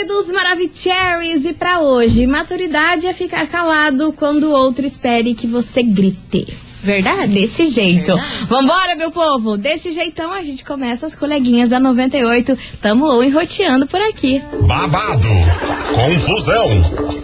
queridos Maravicheries, e para hoje, maturidade é ficar calado quando o outro espere que você grite. Verdade? Desse jeito. Verdade. Vambora, meu povo! Desse jeitão a gente começa as coleguinhas da 98. Tamo enroteando por aqui. babado, confusão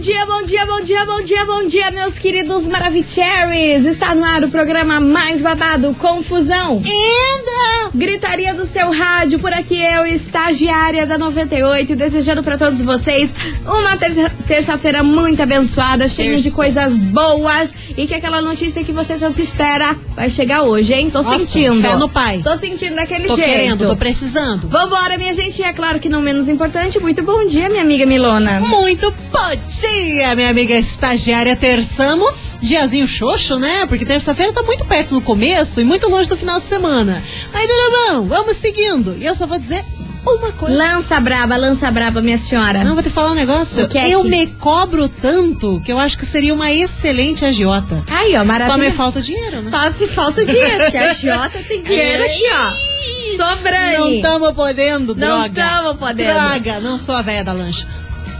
Dia, bom dia, bom dia, bom dia, bom dia, meus queridos Maravicheries! Está no ar o programa mais babado, Confusão. Gritaria do seu rádio, por aqui eu, estagiária da 98, desejando para todos vocês uma ter terça-feira muito abençoada, cheia de coisas boas e que aquela notícia que você tanto espera vai chegar hoje, hein? Tô Nossa, sentindo. fé no pai. Tô sentindo daquele Tô jeito. querendo, tô precisando. Vambora, minha gente, é claro que não menos importante, muito bom dia, minha amiga Milona. Muito bom dia, minha amiga estagiária. Terçamos, diazinho xoxo, né? Porque terça-feira tá muito perto do começo e muito longe do final de semana. Aí, dona Mão, vamos seguindo. E eu só vou dizer uma coisa. Lança braba, lança braba, minha senhora. Não, vou te falar um negócio. É eu que- me cobro tanto que eu acho que seria uma excelente agiota. Aí, ó, maravilha. Só me falta dinheiro, né? Só se falta dinheiro, porque a Jota tem dinheiro aqui, ó. Sobrando. Não estamos podendo, Não droga. tamo podendo. Droga, não sou a velha da lancha.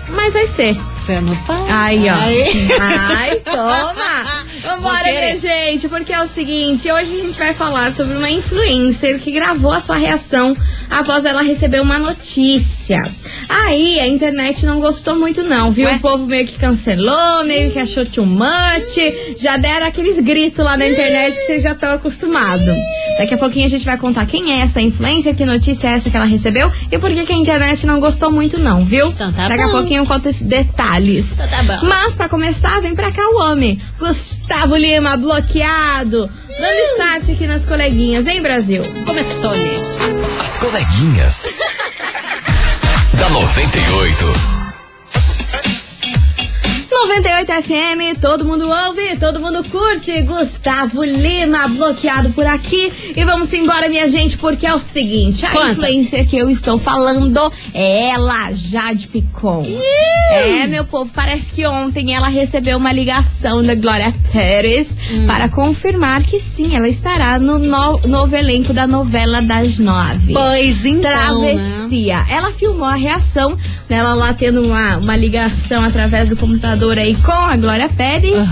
Mas vai ser. Fé no pai. Aí, ó. Aí. Ai, toma! Vambora, minha gente, porque é o seguinte, hoje a gente vai falar sobre uma influencer que gravou a sua reação após ela receber uma notícia. Aí a internet não gostou muito não, viu? Ué? O povo meio que cancelou, meio que achou too much, já deram aqueles gritos lá na internet que vocês já estão acostumados. Daqui a pouquinho a gente vai contar quem é essa influencer, que notícia é essa que ela recebeu e por que, que a internet não gostou muito não, viu? Então tá Daqui a bom. pouquinho eu conto esses detalhes. Então tá bom. Mas pra começar, vem pra cá o homem. Gustavo Lima, bloqueado. Dando start aqui nas coleguinhas, hein, Brasil? Começou, gente. As coleguinhas. da 98. 98 FM, todo mundo ouve, todo mundo curte. Gustavo Lima, bloqueado por aqui. E vamos embora, minha gente, porque é o seguinte: a Conta. influencer que eu estou falando é ela, Jade Picon. É, meu povo, parece que ontem ela recebeu uma ligação da Glória Pérez Hum. para confirmar que sim, ela estará no no- novo elenco da novela das nove. Pois então, né? Travessia. Ela filmou a reação dela lá tendo uma, uma ligação através do computador aí com a Glória Pérez.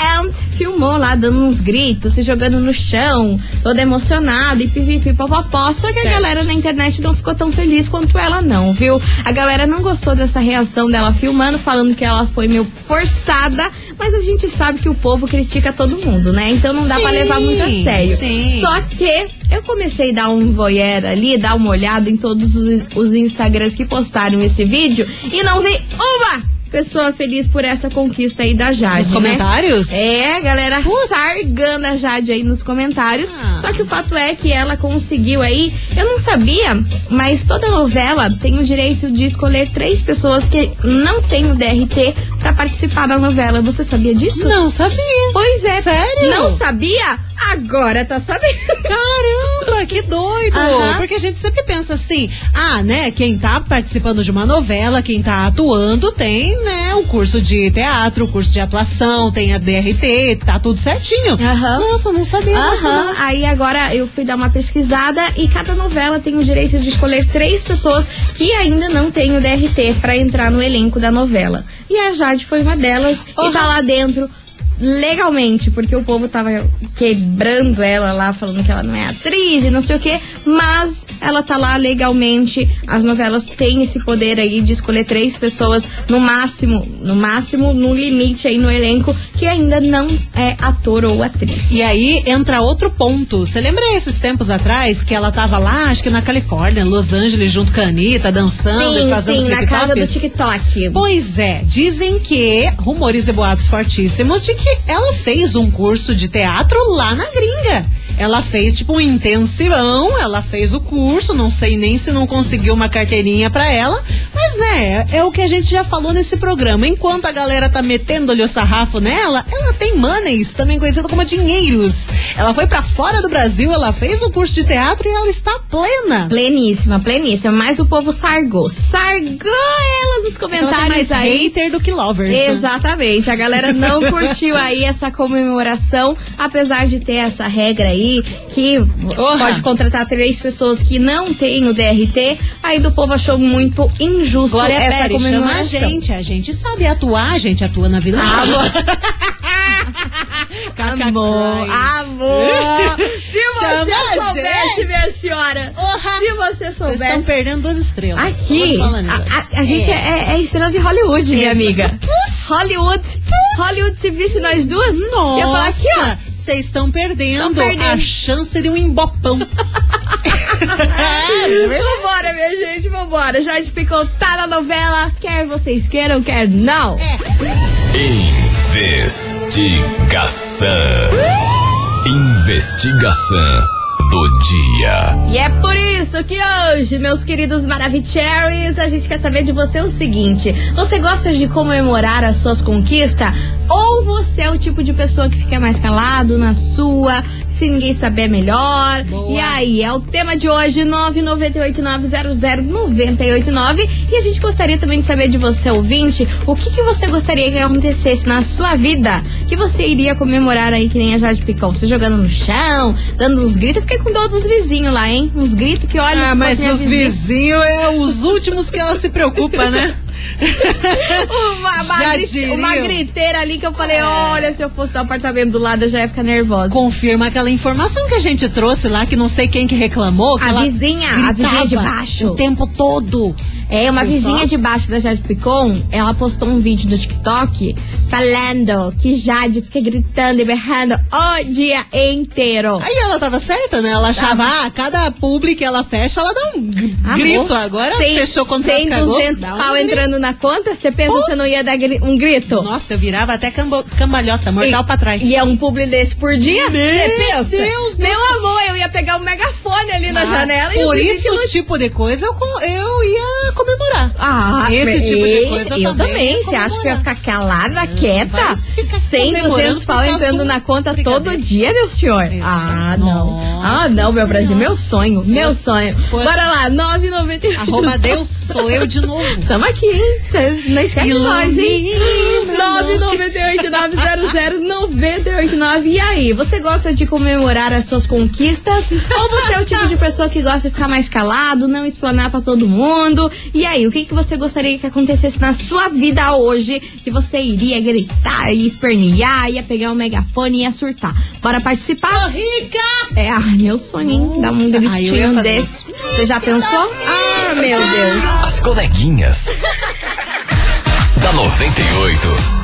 And filmou lá dando uns gritos, se jogando no chão, toda emocionada e pipipi popopó. Só que a Certo. galera na internet não ficou tão feliz quanto ela não, viu? A galera não gostou dessa reação dela filmando, falando que ela foi meio forçada, mas a gente sabe que o povo critica todo mundo, né? Então não dá pra Sim, levar muito a sério. sim. Só que eu comecei a dar um voyeur ali, dar uma olhada em todos os, os Instagrams que postaram esse vídeo e não vi uma pessoa feliz por essa conquista aí da Jade. Nos né? comentários? É, galera sargando a Jade aí nos comentários. Ah. Só que o fato é que ela conseguiu aí. Eu não sabia, mas toda novela tem o direito de escolher três pessoas que não têm o DRT pra participar da novela. Você sabia disso? Não sabia. Pois é. Sério? Não sabia? Agora tá sabendo. Caramba, que doido! Aham. Porque a gente sempre pensa assim, ah, né, quem tá participando de uma novela, quem tá atuando, tem, né, o curso de teatro, o curso de atuação, tem a DRT, tá tudo certinho. Aham. Nossa, não sabia não. aí agora eu fui dar uma pesquisada e cada novela tem o direito de escolher três pessoas que ainda não têm o DRT pra entrar no elenco da novela. E a Jade foi uma delas e Aham. tá lá dentro legalmente, porque o povo tava quebrando ela lá, falando que ela não é atriz e não sei o que, mas ela tá lá legalmente. As novelas têm esse poder aí de escolher três pessoas no máximo, no máximo, no limite aí no elenco, que ainda não é ator ou atriz. E aí entra outro ponto. Você lembra esses tempos atrás que ela tava lá, acho que na Califórnia, Los Angeles, junto com a Anitta, dançando e Sim, fazendo sim, na casa do TikTok. Pois é, dizem que, rumores e boatos fortíssimos, de que ela fez um curso de teatro lá na gringa. Ela fez tipo um intensivão, ela fez o curso, não sei nem se não conseguiu uma carteirinha pra ela, mas né, é, o que a gente já falou nesse programa. Enquanto a galera tá metendo-lhe o sarrafo nela, ela tem monies, também conhecido como dinheiros. Ela foi pra fora do Brasil, ela fez o curso de teatro e ela está plena. Pleníssima, pleníssima. Mas o povo sargou. Sargou ela nos Ela tem comentários mais aí. hater do que lovers. né? Exatamente, a galera não curtiu aí essa comemoração, apesar de ter essa regra aí que Porra. pode contratar três pessoas que não têm o DRT, aí do povo achou muito injusto Glória essa Pérez, chama a gente, a gente sabe atuar, a gente atua na vida. Amor, amor. Se Chama você a soubesse, minha senhora. Porra. Se você Vocês estão soubesse. perdendo duas estrelas. Aqui, a, a- a gente é, é estrela de Hollywood, minha amiga. Hollywood. Hollywood, se visse nós duas, eu ia falar aqui, ó. Vocês estão perdendo, perdendo. a chance de um embopão. é Vambora, minha gente, vambora. Já ficou tá na novela, quer vocês queiram, quer não. Investigação. Investigação do dia. E é por isso que hoje, meus queridos Maravicheries, a gente quer saber de você o seguinte: você gosta de comemorar as suas conquistas? Ou você é o tipo de pessoa que fica mais calado na sua, se ninguém saber é melhor? Boa. E aí, é o tema de hoje, 998900989. E a gente gostaria também de saber de você, ouvinte, o que, que você gostaria que acontecesse na sua vida? Que você iria comemorar aí, que nem a Jade Picon? Você jogando no chão, dando uns gritos. Eu fiquei com dó dos vizinhos lá, hein? Uns gritos que olha. Ah, se mas minha os vizinhos é os últimos que ela se preocupa, né? Uma, uma, griteira ali que eu falei: É. olha, se eu fosse do apartamento do lado, eu já ia ficar nervosa. Confirma aquela informação que a gente trouxe lá, que não sei quem que reclamou. Que A vizinha, a vizinha de baixo. O tempo todo. É, uma vizinha de baixo da Jade Picon, ela postou um vídeo no TikTok falando que Jade fica gritando e berrando o dia inteiro. Aí ela tava certa, né? Ela achava, ah, cada publi que ela fecha, ela dá um Amor, grito. Agora cem- fechou o contrato 100, com a Globo, 200 dá um pau grito. entrando na conta, você pensa que você não ia dar gri- um grito? Nossa, eu virava até cambo- cambalhota, mortal E- pra trás. E é um publi desse por dia? Meu Você pensa? Deus do Meu amor, eu ia pegar um megafone ali na Ah, janela e Por eu isso, tipo de coisa, eu, eu ia comemorar. Ah, Esse tipo de coisa eu também também. Você acha que eu ia ficar calada, quieta? vai ficar 100, comemorando 200 pau entrando do na conta todo dia, meu senhor? Exato. Ah, não. Nossa ah, não, meu Brasil, meu sonho, meu sonho. Pois- Bora lá, 998. Arroba Deus, sou eu de novo. Tamo aqui, hein? Não esquece de nós, hein? Ilumina, 998-900-989. E aí, você gosta de comemorar as suas conquistas? Ou você é o tipo de pessoa que gosta de ficar mais calado, não explanar pra todo mundo? E aí, o que, que você gostaria que acontecesse na sua vida hoje? Que você iria gritar, ia espernear, ia pegar um megafone e ia surtar. Bora participar? Rica! É, ai, meu sonho, hein? Dar um gritinho desse. Você já pensou? Ah, meu Deus. As coleguinhas. da 98.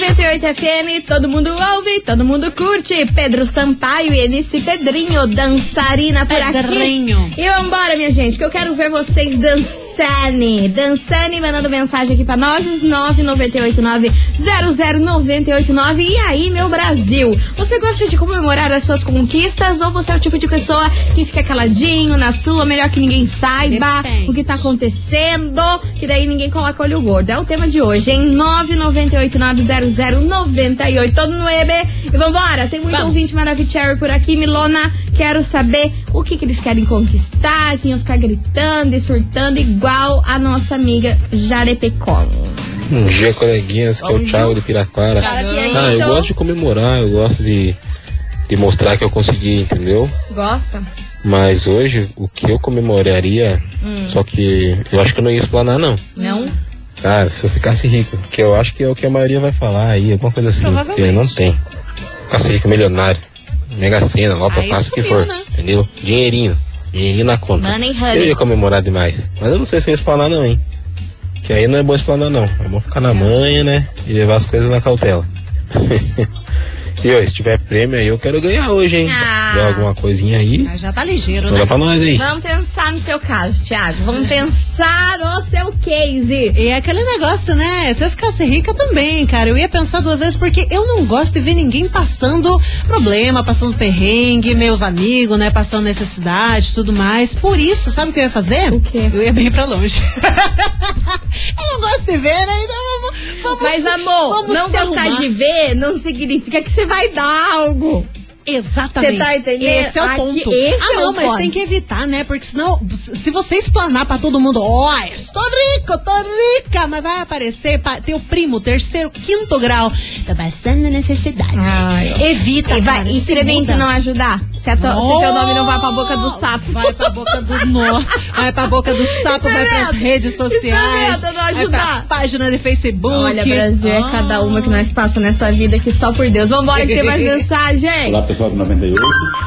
98 FM, todo mundo ouve, todo mundo curte. Pedro Sampaio e MC Pedrinho, dançarina por Pedrinho. aqui. E vambora, minha gente, que eu quero ver vocês dançando. Dançando, mandando mensagem aqui pra nós, 998900989. E aí, meu Brasil, você gosta de comemorar as suas conquistas ou você é o tipo de pessoa que fica caladinho na sua, melhor que ninguém saiba Depende. o que tá acontecendo, que daí ninguém coloca olho gordo. É o tema de hoje, hein? 998900988. Todo no EB. E vambora, tem muito Vamos. ouvinte maravilhoso por aqui. Milona, quero saber o que, que eles querem conquistar, que iam ficar gritando e surtando igual a nossa amiga Jarepecon. Bom dia, coleguinhas, que é o Thiago de Piraquara. Tiaguinho. Ah, eu gosto de comemorar, eu gosto de, de mostrar que eu consegui, entendeu? Gosta? Mas hoje, o que eu comemoraria, só que eu acho que eu não ia explanar, não. Não? Cara, se eu ficasse rico, que eu acho que é o que a maioria vai falar aí, alguma coisa assim, porque Provavelmente. não tem. Ficasse rico, milionário, mega cena, lota Aí fácil que for, né? entendeu? Dinheirinho, dinheirinho na conta. Money, Eu ia comemorar demais, mas eu não sei se eu ia explanar não, hein. Que aí não é bom explanar não, é bom ficar na manha, né, e levar as coisas na cautela. e ó, se tiver prêmio aí eu quero ganhar hoje, hein. Ah, tiver alguma coisinha aí, Ah, Já tá ligeiro, manda né? pra nós aí. Vamos pensar no seu caso, Thiago. Vamos pensar no seu case. E é aquele negócio, né? Se eu ficasse rica também, cara, eu ia pensar duas vezes porque eu não gosto de ver ninguém passando problema, passando perrengue, meus amigos, né? Passando necessidade tudo mais. Por isso, sabe o que eu ia fazer? O quê? Eu ia bem pra longe. Mas, amor, não se gostar arrumar. de ver não significa que você vai dar algo. Exatamente. Você tá entendendo? Esse é o Aqui, ponto. esse ah, é não, o mas ponto. tem que evitar, né? Porque senão, se você explanar pra todo mundo, ó, estou rico, tô rica, mas vai aparecer pa- teu primo, terceiro, quinto grau, tá passando necessidade. Ai. Evita, E, vai, cara, e se não ajudar. Se, a to- se teu nome não vai pra boca do sapo. Vai pra boca do nosso, vai pra boca do sapo, vai pras redes sociais, não vai pra ajudar. página de Facebook. Olha, Brasil, é cada uma que nós passa nessa vida que só por Deus. Vambora que tem mais mensagem. Olá pessoal do 98,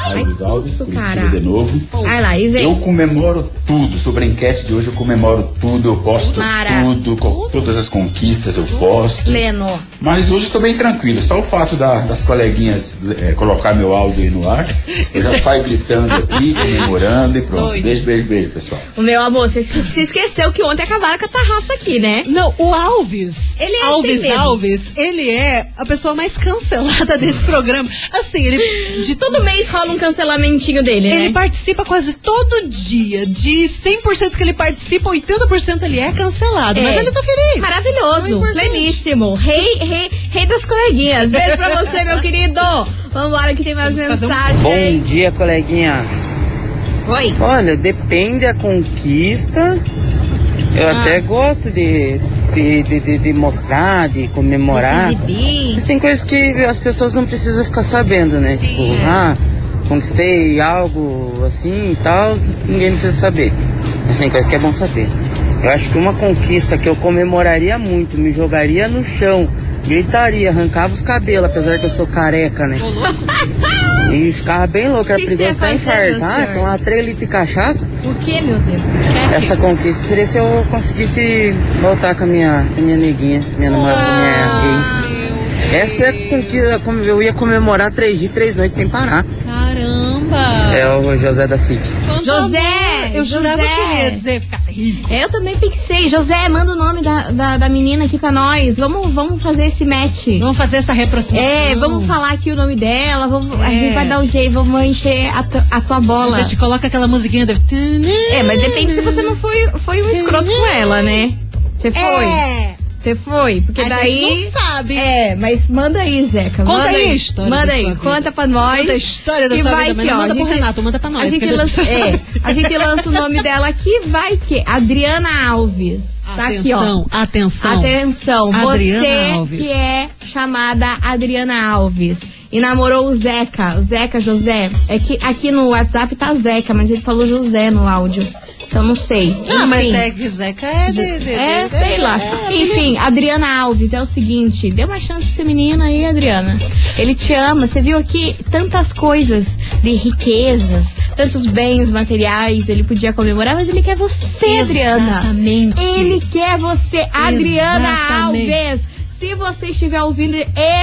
Ai, Alves que Alves, susto, cara. de novo. Vai lá, e vem. Eu comemoro tudo, sobre a enquete de hoje eu comemoro tudo, eu posto Mara. tudo, co- todas as conquistas eu posto. Leno. Mas hoje eu tô bem tranquilo, só o fato da- das coleguinhas eh, colocar meu áudio aí no ar, eu já saio gritando aqui, comemorando e pronto. Oi. Beijo, beijo, beijo, pessoal. O meu amor, você se esqueceu que ontem acabaram com a tarraça aqui, né? Não, o Alves. Ele é Alves assim mesmo. Alves, ele é a pessoa mais cancelada desse programa. Assim, ele de Todo mês rola um cancelamentinho dele, Ele né? participa quase todo dia. De 100% que ele participa, 80% ele é cancelado. É. Mas ele tá feliz. É Maravilhoso, importante. pleníssimo. Rei, rei, rei das coleguinhas. Beijo pra você, meu querido. Vambora que tem mais fazer um- mensagem. Bom dia, coleguinhas. Oi. Olha, depende da conquista. Eu Ah. até gosto de, de, de, de- mostrar, de comemorar. Mas tem coisas que as pessoas não precisam ficar sabendo, né? tipo, ah, conquistei algo assim e tal, ninguém precisa saber. Mas tem coisas que é bom saber. Eu acho que uma conquista que eu comemoraria muito, me jogaria no chão, gritaria, arrancava os cabelos, apesar que eu sou careca, né? E ficava bem louco, era Que perigoso senhor? tomar 3 litros de cachaça. O que, meu Deus? Essa conquista seria se eu conseguisse voltar com a minha, com a minha neguinha, minha namorada, minha ex. Essa é a conquista, eu ia comemorar três dias, três noites sem parar. É o José da SIC. José, Eu jurava José. que ia dizer ficasse rico. Eu também pensei. José, manda o nome da, da, da menina aqui pra nós. Vamos, vamos fazer esse match. Vamos fazer essa reaproximação. É, vamos falar aqui o nome dela. Vamos, A É. gente vai dar um jeito, vamos encher a, a tua bola. A gente coloca aquela musiquinha do... É, mas depende se você não foi, foi um escroto com ela, né? Você foi? É. Você foi? Porque A daí. gente não sabe. É, mas manda aí, Zeca. Conta manda aí a história Manda da aí, conta pra nós. Conta a história da sua vida, que, ó, manda a pro gente- Renato, manda pra nós, A gente, a gente lança, é, a gente lança o nome dela aqui, vai que Adriana Alves. Tá aqui, ó. Atenção, atenção. Atenção, Adriana você Alves. que é chamada Adriana Alves e namorou o Zeca, o Zeca José. É que aqui no WhatsApp tá Zeca, mas ele falou José no áudio. Então não sei. Ah, mas Enfim. é que Zeca é de... de- É, de- sei lá. é, Enfim, Adriana Alves, é o seguinte, dê uma chance pra essa menina aí, Adriana. Ele te ama, você viu aqui tantas coisas de riquezas, tantos bens materiais, ele podia comemorar, mas ele quer você, Adriana. Exatamente. Ele quer você, Adriana Exatamente. Alves. Se você estiver ouvindo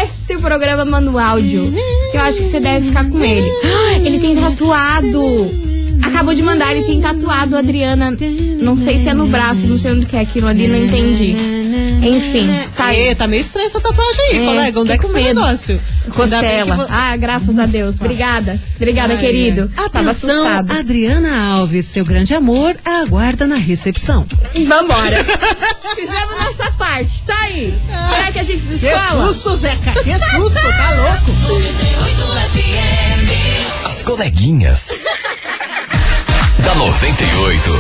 esse programa, manda um áudio. Que eu acho que você deve ficar com ele. Ah, Ele tem tatuado. Acabou de mandar, ele tem tatuado, Adriana. Não sei se é no braço, não sei onde que é aquilo ali, não entendi. Enfim, tá aí. É, tá meio estranha essa tatuagem aí, É, colega. Onde é que fiquei esse negócio? Que Costela. vo- Ah, graças a Deus. Obrigada. Obrigada, Ai, querido. ai. Tava assustado. Adriana Alves, seu grande amor, aguarda na recepção. Vambora. Fizemos nossa parte, tá aí. Será que a gente descola? Zeca, que susto, tá louco? As coleguinhas. Da 98.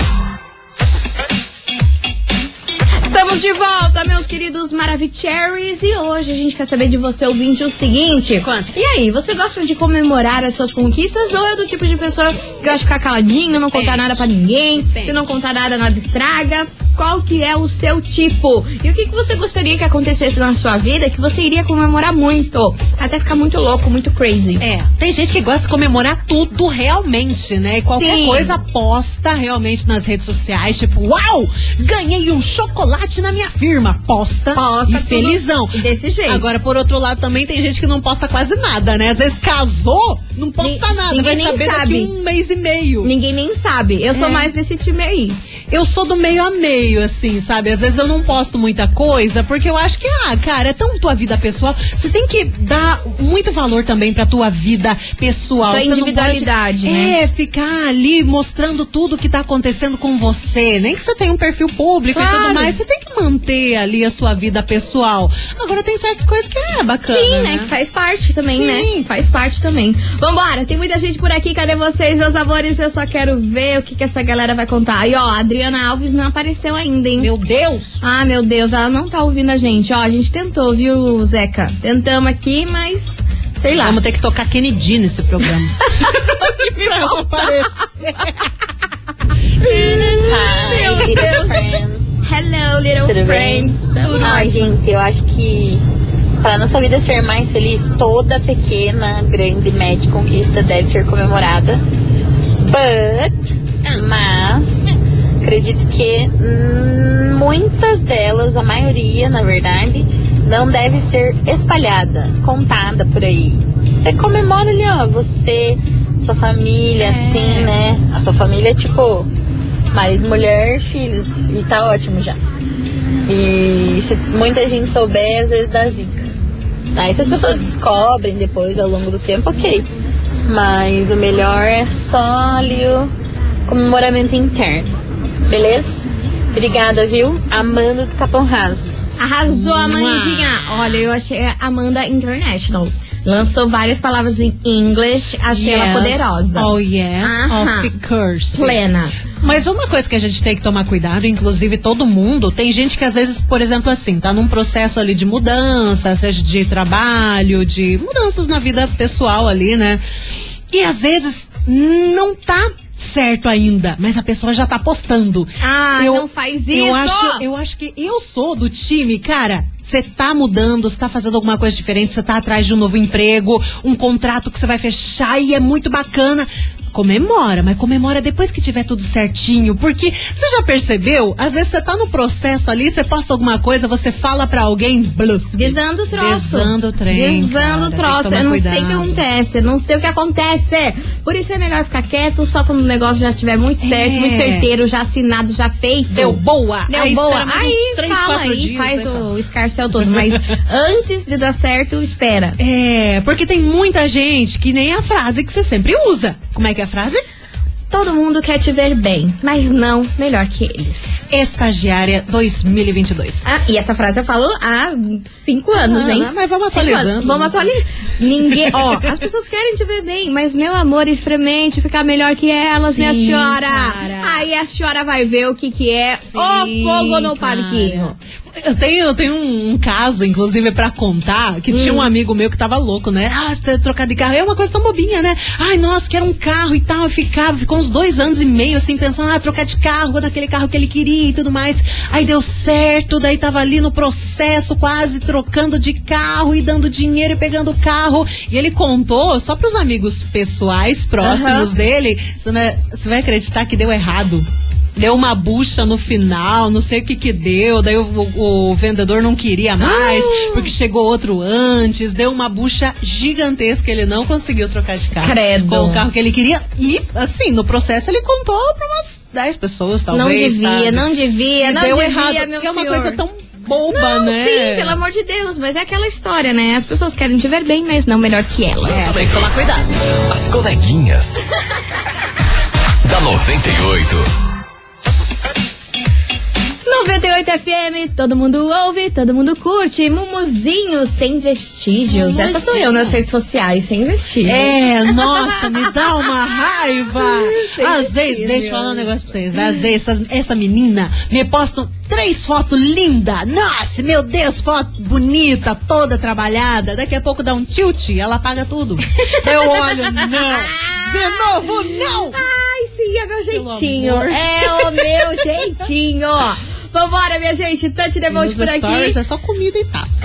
Estamos de volta, meus queridos Maravicheries. E hoje a gente quer saber de você, ouvinte, o seguinte. Quanto? E aí, você gosta de comemorar as suas conquistas ou é do tipo de pessoa que gosta de ficar caladinho, não contar nada pra ninguém? Se não contar nada, nada estraga? Qual que é o seu tipo e o que, que você gostaria que acontecesse na sua vida que você iria comemorar muito, até ficar muito louco, muito crazy. É, tem gente que gosta de comemorar tudo realmente, né? E qualquer Sim. coisa posta realmente nas redes sociais, tipo, uau, ganhei um chocolate na minha firma. Posta, Posta e felizão. desse jeito. Agora, por outro lado, também tem gente que não posta quase nada, né? Às vezes casou, não posta Ni- nada. ninguém Vai saber sabe. daqui um mês e meio. Ninguém nem sabe. Eu sou É. mais desse time aí. Eu sou do meio a meio, assim, sabe? Às vezes eu não posto muita coisa, porque eu acho que, ah, cara, é tão tua vida pessoal. Você tem que dar muito valor também pra tua vida pessoal. Tua individualidade, pode, né? É, ficar ali mostrando tudo que tá acontecendo com você. Nem que você tenha um perfil público e Claro. tudo mais, você tem que manter ali a sua vida pessoal. Agora tem certas coisas que é bacana. Sim, né? Que faz parte também, Sim. né? Faz parte também. Vambora, tem muita gente por aqui. Cadê vocês, meus amores? Eu só quero ver o que, que essa galera vai contar. E ó, a Adriana Alves não apareceu ainda, hein? Meu Deus! Ah, meu Deus, ela não tá ouvindo a gente. Ó, a gente tentou, viu, Zeca? Tentamos aqui, mas sei lá. Vamos ter que tocar Kennedy nesse programa. pra ela aparecer. Hi, little friends. Hello, little Tudo bem? friends. Tudo Ai, ótimo. gente, eu acho que para nossa vida ser mais feliz, toda pequena, grande, média conquista deve ser comemorada. But, mas, acredito que hum, muitas delas, a maioria, na verdade, não deve ser espalhada, contada por aí. Você comemora ali, ó, você, sua família, assim, né? A sua família é tipo marido, mulher, filhos, e tá ótimo já. E se muita gente souber, às vezes dá zica. Aí se as pessoas descobrem depois, ao longo do tempo, ok. Mas o melhor é só ali o comemoramento interno. Beleza? Obrigada, viu? Amanda do Capão Raso. Arrasou, Amandinha. Olha, eu achei a Amanda International. Lançou várias palavras em inglês, achei ela Yes. poderosa. Oh, yes, Aham. of course. Plena. Mas uma coisa que a gente tem que tomar cuidado, inclusive todo mundo, tem gente que às vezes, por exemplo, assim, tá num processo ali de mudança, seja de trabalho, de mudanças na vida pessoal ali, né? E às vezes não tá certo ainda, mas a pessoa já tá postando. Ah, não faz Eu isso! acho, eu acho que eu sou do time, cara. Você tá mudando, você tá fazendo alguma coisa diferente, você tá atrás de um novo emprego, um contrato que você vai fechar e é muito bacana. Comemora, mas comemora depois que tiver tudo certinho. Porque você já percebeu? Às vezes você tá no processo ali, você posta alguma coisa, você fala pra alguém, bluff. Desando o troço. Desando o trem, Desando o troço. Eu não sei o que cuidado. acontece. Eu não sei o que acontece. Por isso é melhor ficar quieto só quando o negócio já estiver muito certo, É. muito certeiro, já assinado, já feito. Deu boa. Deu Aí boa. aí três, fala aí, dias, faz né, o escarcel todo. Mas antes de dar certo, espera. É, porque tem muita gente que nem a frase que você sempre usa. Como é que é a frase? Todo mundo quer te ver bem, mas não melhor que eles. Estagiária 2022. Ah, e essa frase eu falo há cinco anos, Ah, hein? mas vamos Cinco atualizando. anos. Vamos atualizar. Ninguém. Ó, as pessoas querem te ver bem, mas meu amor, experimente ficar melhor que elas, minha Sim, senhora. cara. Aí a senhora vai ver o que que é Sim, o fogo no cara. parquinho. Eu tenho, eu tenho um, um caso, inclusive, pra contar, que tinha Hum. um amigo meu que tava louco, né? Ah, você tá trocado de carro. É uma coisa tão bobinha, né? Ai, nossa, quero um carro e tal. Eu ficava, ficou uns dois anos e meio, assim, pensando, ah, trocar de carro, naquele carro que ele queria e tudo mais. Aí deu certo, daí tava ali no processo, quase trocando de carro e dando dinheiro e pegando o carro. E ele contou, só pros amigos pessoais próximos Aham. dele, você né, você vai acreditar que deu errado. Deu uma bucha no final, não sei o que que deu. Daí o, o- o vendedor não queria mais, Ah! porque chegou outro antes. Deu uma bucha gigantesca, ele não conseguiu trocar de carro. Credo. Com o carro que ele queria. E, assim, no processo ele contou pra umas 10 pessoas, talvez. não devia, sabe? não devia, E não deu devia, errado. meu porque é uma senhor. coisa tão boba, Não, né? sim, pelo amor de Deus, mas é aquela história, né? As pessoas querem te ver bem, mas não melhor que elas. É, tem que tomar cuidado. As coleguinhas. da 98. 98 FM, todo mundo ouve, todo mundo curte. Mumuzinho sem vestígios. Essa sou eu nas redes sociais, sem vestígios. É, nossa, me dá uma raiva. Sem Às vezes, deixa eu falar um negócio pra vocês. Às vezes, essas- essa menina me posta três fotos lindas. Nossa, meu Deus, foto bonita, toda trabalhada. Daqui a pouco dá um tilt, ela apaga tudo. Eu olho, não. De novo, não. Ai, sim, é meu jeitinho. É o meu jeitinho. Vambora, minha gente. Tante E nos por aqui. stories é só comida e taça.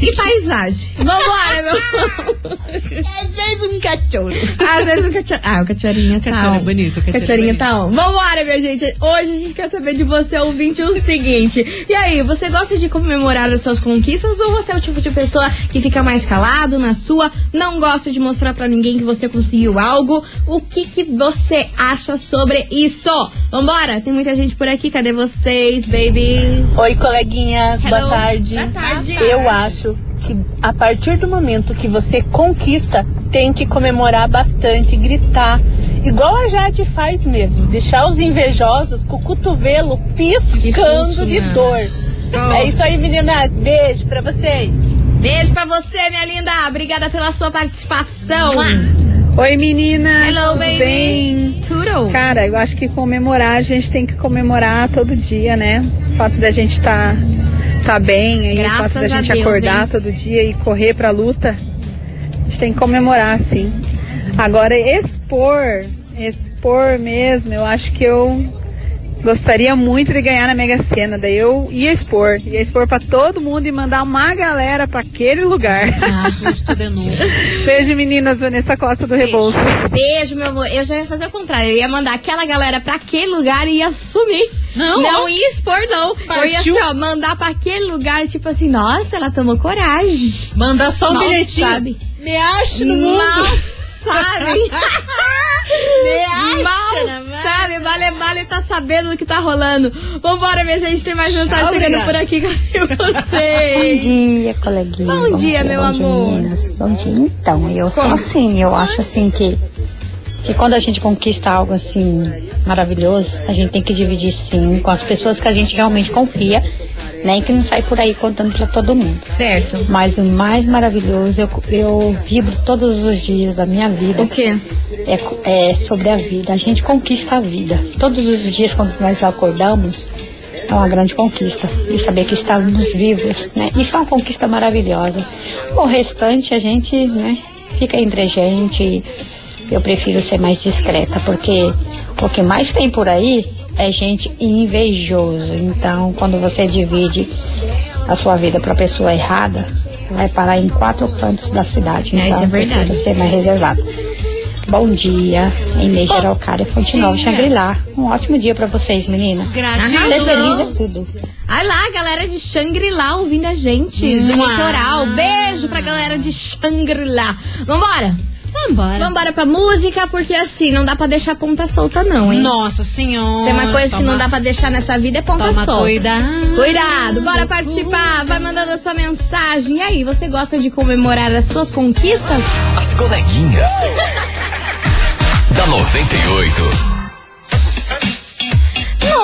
E paisagem. Vambora, meu Às vezes um cachorro. Às vezes o cachorro. Ah, o cachorrinho tá Cachorro on. bonito, Cachorrinho tá on. Vambora, minha gente. Hoje a gente quer saber de você, ouvinte, o seguinte. E aí, você gosta de comemorar as suas conquistas ou você é o tipo de pessoa que fica mais calado na sua, não gosta de mostrar pra ninguém que você conseguiu algo? O que que você acha sobre isso? Vambora, tem muita gente por aqui. Cadê vocês, babies? Oi, coleguinhas, Hello. boa tarde. Boa tarde. Eu acho que a partir do momento que você conquista, tem que comemorar bastante, gritar. Igual a Jade faz mesmo. Deixar os invejosos com o cotovelo piscando de dor. Oh. É isso aí, meninas. Beijo pra vocês. Beijo pra você, minha linda. Obrigada pela sua participação. Oi meninas, Hello, tudo baby. bem? Tudo. Cara, eu acho que comemorar, a gente tem que comemorar todo dia, né? O fato da gente estar tá, bem, aí, o fato da gente Deus, acordar hein? todo dia e correr pra luta, a gente tem que comemorar, sim. Agora, expor, expor mesmo, eu acho que eu gostaria muito de ganhar na Mega Sena, daí eu ia expor, ia expor pra todo mundo e mandar uma galera pra aquele lugar. Susto de novo. Beijo meninas, Vanessa Costa do Rebouças. Beijo, meu amor. Eu já ia fazer o contrário. Eu ia mandar aquela galera pra aquele lugar e ia sumir. Não, Não ia expor, não. Eu ia Partiu. assim, ó, mandar pra aquele lugar, tipo assim, nossa, ela tomou coragem. Manda só um Mal bilhetinho. sabe. Me ache no mundo. Mal sabe. Me acha, Mal né? sabe. Vale, vale tá sabendo do que tá rolando. Vambora, minha gente. Tem mais mensagem Tchau, chegando obrigada. por aqui. Bom vocês? dia, coleguinha. Bom dia, meu bom amor. Dia. Bom dia. Então, eu sou Como? assim, eu acho assim que, que quando a gente conquista algo assim maravilhoso, a gente tem que dividir sim com as pessoas que a gente realmente confia, né? E que não sai por aí contando pra todo mundo. Certo. Mas o mais maravilhoso, eu, eu vibro todos os dias da minha vida. O quê? É, é sobre a vida. A gente conquista a vida. Todos os dias quando nós acordamos, é uma grande conquista. E saber que estamos vivos, né? Isso é uma conquista maravilhosa. O restante a gente, né, fica entre a gente. Eu prefiro ser mais discreta, porque o que mais tem por aí é gente invejoso. Então, quando você divide a sua vida para pessoa errada, vai parar em quatro cantos da cidade. É, Então, isso é verdade. ser mais reservada. Bom dia, Inês Araucária, Fonte Nova. Xangri-Lá. Um ótimo dia pra vocês, menina. Gratidão. Ser feliz é tudo. Ai lá, galera de Shangri-La ouvindo a gente do litoral. Beijo pra galera de Shangri-La. Vambora. Vambora. Vambora pra música, porque assim, não dá pra deixar ponta solta não, hein? Nossa senhora. Tem uma coisa que toma- não dá pra deixar nessa vida é ponta Toma solta. cuidado. Cuidado, bora participar, vai mandando a sua mensagem. E aí, você gosta de comemorar as suas conquistas? As coleguinhas. da 98.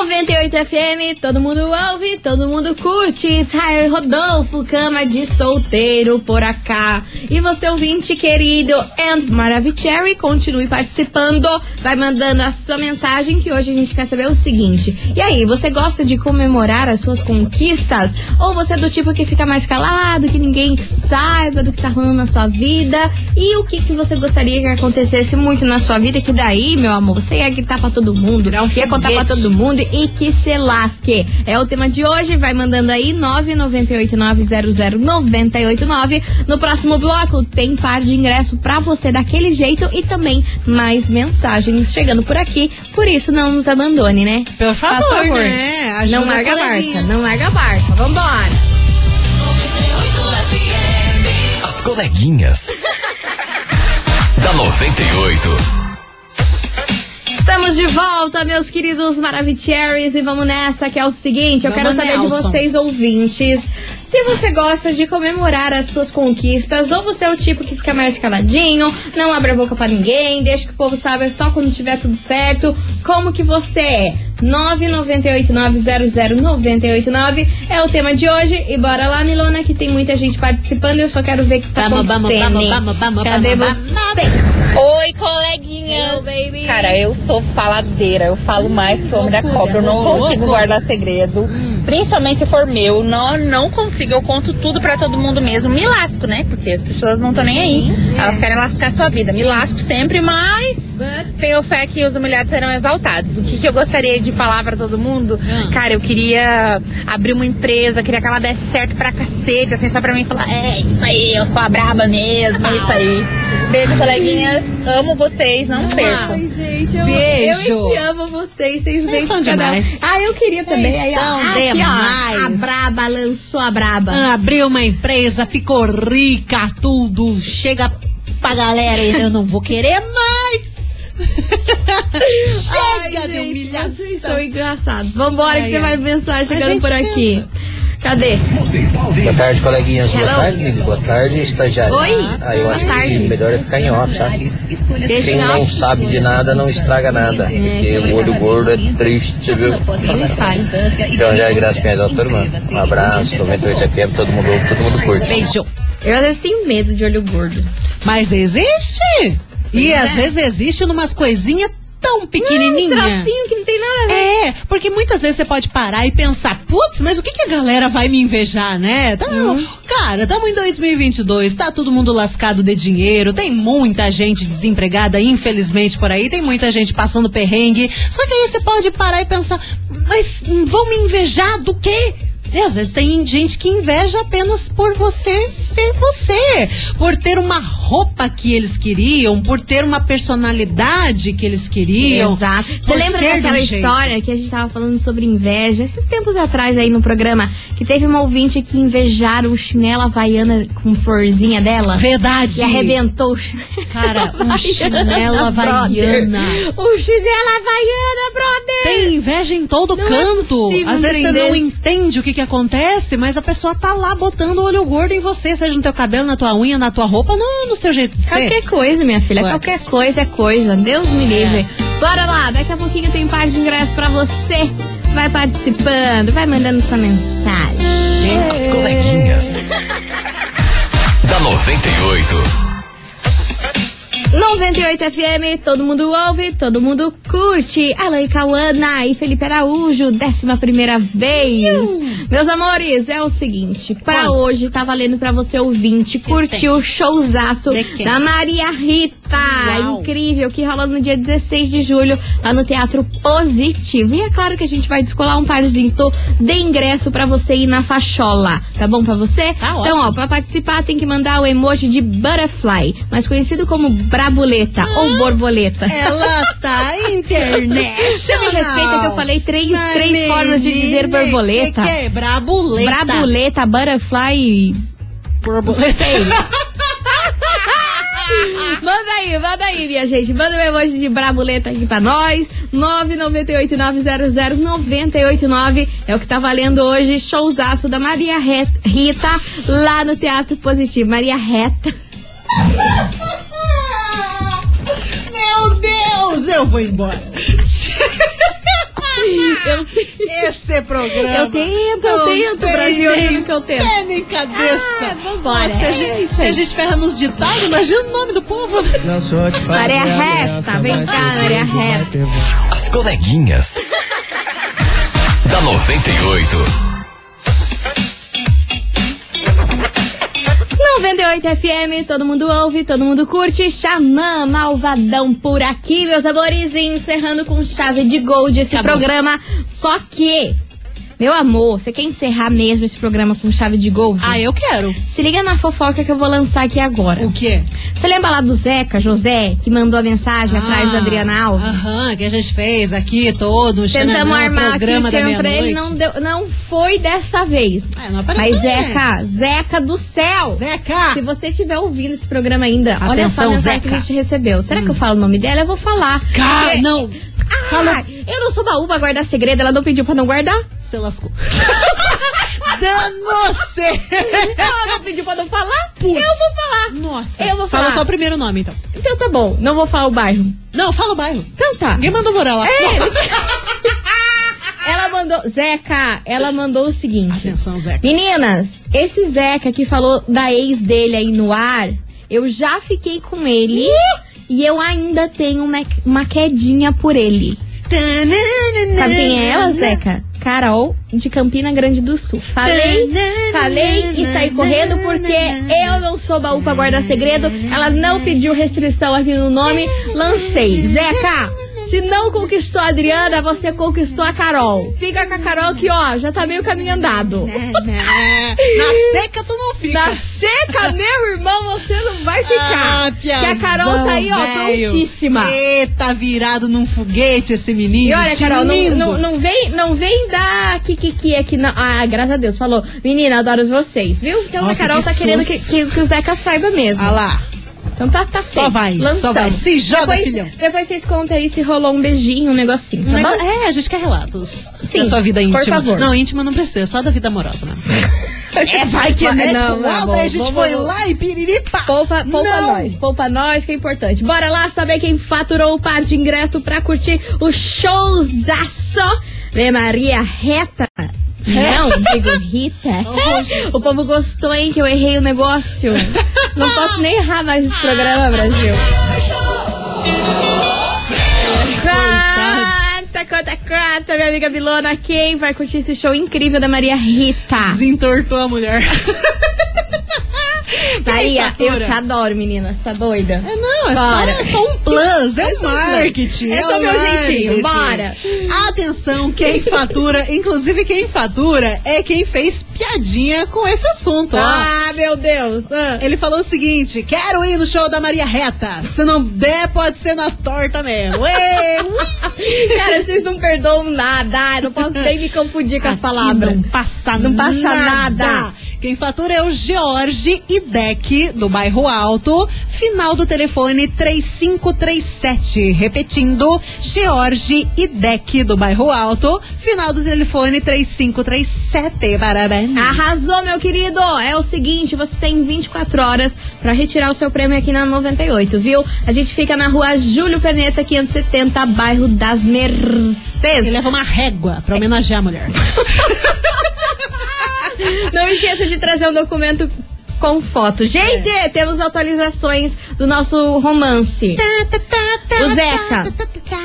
98 FM, todo mundo ouve, todo mundo curte. Israel Rodolfo, cama de solteiro por acá. E você, ouvinte querido and Maravicherry, continue participando. Vai mandando a sua mensagem que hoje a gente quer saber o seguinte. E aí, você gosta de comemorar as suas conquistas? Ou você é do tipo que fica mais calado, que ninguém saiba do que tá rolando na sua vida? E o que, que você gostaria que acontecesse muito na sua vida? Que daí, meu amor, você ia gritar pra todo mundo, ia contar pra todo mundo e que se lasque. É o tema de hoje, vai mandando aí 998900989. No próximo bloco tem par de ingresso pra você daquele jeito e também mais mensagens chegando por aqui. Por isso não nos abandone, né? Por favor, Faz favor. né? Não larga a barca, não larga a barca. Vambora. As coleguinhas. da 98. Estamos de volta, meus queridos Maravicheries, e vamos nessa, que é o seguinte, eu Vamos, quero saber de vocês, ouvintes, se você gosta de comemorar as suas conquistas, ou você é o tipo que fica mais caladinho, não abre a boca pra ninguém, deixa que o povo saiba só quando tiver tudo certo, como que você é? 998900989 é o tema de hoje, e bora lá, Milona, que tem muita gente participando, eu só quero ver o que tá Vamos, vamos, acontecendo. vamos, vamos, vamos, Cadê vamos, vocês? Oi, coleguinha. Hello, baby. Cara, eu sou faladeira. Eu falo mais que o homem da cobra. Eu não consigo guardar segredo. Principalmente se for meu. Não, não consigo. Eu conto tudo pra todo mundo mesmo. Me lasco, né? Porque as pessoas não estão nem aí. Elas querem lascar a sua vida. Me lasco sempre, mas tenho fé que os humilhados serão exaltados. O que, que eu gostaria de falar pra todo mundo? Cara, eu queria abrir uma empresa, queria que ela desse certo pra cacete, assim, só pra mim falar, é, isso aí, eu sou a braba mesmo, é isso aí. Beijo, coleguinhas. Amo vocês, não percam. Ai, gente, eu, Beijo. eu que amo vocês, vocês Vocês veem são um- demais. Ah, eu queria também. Vocês Aí, são aqui, demais. ó, a braba lançou a braba. Ah, Abriu uma empresa, ficou rica, tudo. Chega pra galera e eu não vou querer mais. Chega Ai, de gente, humilhação. Vocês são engraçados. Vambora, que tem ai. mais mensagem chegando por aqui. Cadê? Boa tarde, coleguinhas. Boa Hello. tarde, Lili. Boa tarde, estagiário. Oi. Ah, eu Boa acho tarde. que melhor é ficar em off, sabe? Deixa Quem em não off. sabe de nada não estraga nada. Porque o olho gordo é triste, viu? Então já é graças a Deus, turma. Um abraço, 98 FM, todo mundo todo mundo curte. Beijo. Eu às vezes tenho medo de olho gordo. Mas existe. E Pois às é. vezes existe numas coisinhas tão pequenininhas. Um tracinho que não tem nada a ver. É, porque muitas vezes você pode parar e pensar, putz, mas o que, que a galera vai me invejar, né? Tá, Uhum. Cara, estamos em 2022, tá todo mundo lascado de dinheiro, tem muita gente desempregada, infelizmente, por aí, tem muita gente passando perrengue. Só que aí você pode parar e pensar, mas vão me invejar do quê? E às vezes tem gente que inveja apenas por você ser você, por ter uma roupa que eles queriam, por ter uma personalidade que eles queriam. Exato. Você lembra um daquela jeito. história que a gente tava falando sobre inveja esses tempos atrás aí no programa? Que teve uma ouvinte que invejaram o chinelo havaiana com florzinha dela? Verdade. E arrebentou o chinelo. Cara, um chinelo havaiana. O chinelo havaiana, brother! Tem inveja em todo Não é canto. possível Às vezes você não entende o que, que acontece, mas a pessoa tá lá botando o olho gordo em você, seja no teu cabelo, na tua unha, na tua roupa, no, no seu jeito de ser. Qualquer coisa, minha filha. Qualquer coisa é coisa. Deus me livre. Bora lá, daqui a pouquinho tem par de ingresso pra você. Vai participando, vai mandando sua mensagem. As coleguinhas. da 98. 98 FM, todo mundo ouve, todo mundo curte. Alain Cauana e Felipe Araújo, décima primeira vez. Meus amores, é o seguinte, pra Qual? hoje tá valendo pra você ouvinte curtir o showzaço da Maria Rita. Uau. Incrível, que rola no dia 16 de julho, lá no Teatro Positivo. E é claro que a gente vai descolar um parzinho de ingresso pra você ir na fachola. Tá bom pra você? Tá então, ótimo. ó, pra participar tem que mandar o emoji de butterfly, mais conhecido como brabuleta ou borboleta. Ela tá internet. Você me respeita que eu falei três, três formas de dizer borboleta. Que, que é? Brabuleta. Brabuleta, butterfly e... Borboleta. Manda aí, manda aí, minha gente. Manda um emoji de brabuleta aqui pra nós. 998-900-989 é o que tá valendo hoje. Showzaço da Maria Rita lá no Teatro Positivo. Maria Reta. Meu Deus, eu vou embora. Eu, Esse programa. eu tento, eu tento, Brasil, eu que eu tento. cabeça. Ah, vambora. Se a, É gente, isso se a gente ferra nos ditados, imagina o nome do povo. Maria Reta, vem cá, Maria Reta. As coleguinhas. da 98. 98 FM, todo mundo ouve, todo mundo curte. Xamã Malvadão por aqui, meus amores. E encerrando com chave de gold esse Acabou. programa. Só que, meu amor, você quer encerrar mesmo esse programa com chave de gold? Ah, eu quero. Se liga na fofoca que eu vou lançar aqui agora. O quê? Você lembra lá do Zeca, José, que mandou a mensagem atrás da Adriana Alves? Ah, Aham, que a gente fez aqui todo, o Tentamos Xananã, armar aqui, programa da escrevemos pra ele, meia-noite. não, deu, não foi dessa vez. É, não apareceu, Mas né? Zeca, Zeca do céu! Zeca! Se você estiver ouvindo esse programa ainda, olha só a Atenção, mensagem que Zeca. a gente recebeu. Será que eu falo o nome dela? Eu vou falar. Cara, Porque- não. Ah, Fala. Eu não sou baú pra guardar segredo, ela não pediu pra não guardar. Você lascou. Danou-se! Ela não pediu pra não falar? Eu vou falar. Nossa. Eu vou Fala falar. só o primeiro nome, então. Então tá bom, não vou falar o bairro. Não, fala o bairro. Então tá. Ninguém mandou morar lá. Ela mandou. Zeca, ela mandou o seguinte. Atenção, Zeca. Meninas, esse Zeca que falou da ex dele aí no ar, eu já fiquei com ele e eu ainda tenho uma, uma quedinha por ele. Sabe quem é ela, Zeca? Carol, de Campina Grande do Sul. Falei, falei e saí correndo porque eu não sou baú pra guardar segredo. Ela não pediu restrição aqui no nome. Lancei. Zeca, se não conquistou a Adriana, você conquistou a Carol. Fica com a Carol que, ó, já tá meio caminho andado. Na seca tu não fica. Na seca, meu irmão, você não vai ficar. Ah, que a Carol tá aí, ó, prontíssima. Eita, virado num foguete esse menino. E olha, Carol, não, não, não vem, não vem dar kikiki aqui, não. Ah, graças a Deus, falou. Menina, adoro vocês, viu? Então Nossa, a Carol que tá querendo que, susto. que, que o Zeca saiba mesmo. Ah lá. Então tá, tá Só feito. vai, só Lançamos. vai. Se joga, depois, filhão. Depois vocês contam aí se rolou um beijinho, um negocinho, tá Um bom? É, a gente quer relatos Sim, da sua vida por íntima. favor. Não, íntima não precisa, só da vida amorosa, né? é, vai que Vai- né? não, tipo, a gente vamos- foi lá e piriripa. Poupa, poupa Não. nós, poupa nós, que é importante. Bora lá saber quem faturou o par de ingresso pra curtir o showzaço de Maria Reta. Não, digo Rita. o povo gostou, hein, que eu errei o negócio. Não posso nem errar mais esse programa, Brasil. Conta, conta, conta, minha amiga Bilona. Quem vai curtir esse show incrível da Maria Rita? Desentortou a mulher. Maria, eu te adoro, menina. Você tá doida? É, não, é só, é só um plus, é, É um marketing. É o só meu jeitinho, marketing. bora. Atenção, quem fatura, inclusive quem fatura é quem fez piadinha com esse assunto, ó. Ah, meu Deus. Ah. Ele falou o seguinte: quero ir no show da Maria Reta. Se não der, pode ser na torta mesmo. Cara, vocês não perdoam nada. Ai, Não posso nem me confundir com as Aqui palavras. Não passa Não passa nada. nada. Quem fatura é o George Idec, do bairro Alto. Final do telefone 3537. Repetindo, George Idec, do bairro Alto. Final do telefone 3537. Parabéns. Arrasou, meu querido! É o seguinte, você tem 24 horas pra retirar o seu prêmio aqui na 98, viu? A gente fica na rua Júlio Perneta, 570, bairro das Mercedes. Ele leva uma régua pra homenagear a mulher. Não esqueça de trazer um documento com foto. Gente, temos atualizações do nosso romance. O Zeca.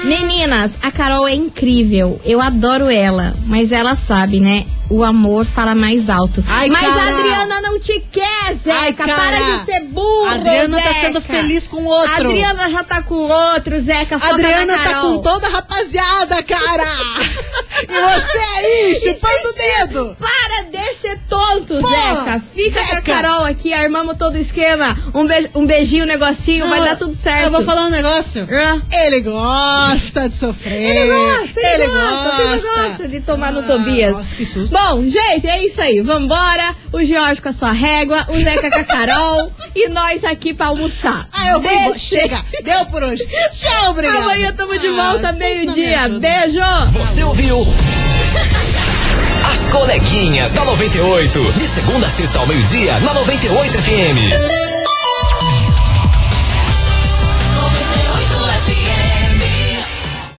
Meninas, a Carol é incrível. Eu adoro ela. Mas ela sabe, né? O amor fala mais alto. Ai, mas a Carol. Adriana não te quer, Zeca. Ai, Para cara. de ser burro. A Adriana tá Zeca. sendo feliz com outro. A Adriana já tá com outro, Zeca. A Foca Adriana na tá com toda a rapaziada, cara! e você aí, chupando o dedo! Para de ser tonto, Pô, Zeca. Fica com a Zeca. Carol aqui, armamos todo o esquema. Um, be- um beijinho, um negocinho, vai Ah, dar tudo certo. Eu vou falar um negócio. Ah. Ele gosta de sofrer. Ele gosta, ele, Ele gosta, ele gosta. gosta de tomar no Tobias. nossa, que susto. Bom, gente, é isso aí. Vambora. O George com a sua régua, o Zeca com a Carol e nós aqui pra almoçar. Ah, eu vou embora. Chega, deu por hoje. Tchau, obrigada. Amanhã tamo de Ah, volta, me meio-dia. Beijo. Você ouviu? As coleguinhas da 98. De segunda a sexta ao meio-dia, na 98 FM.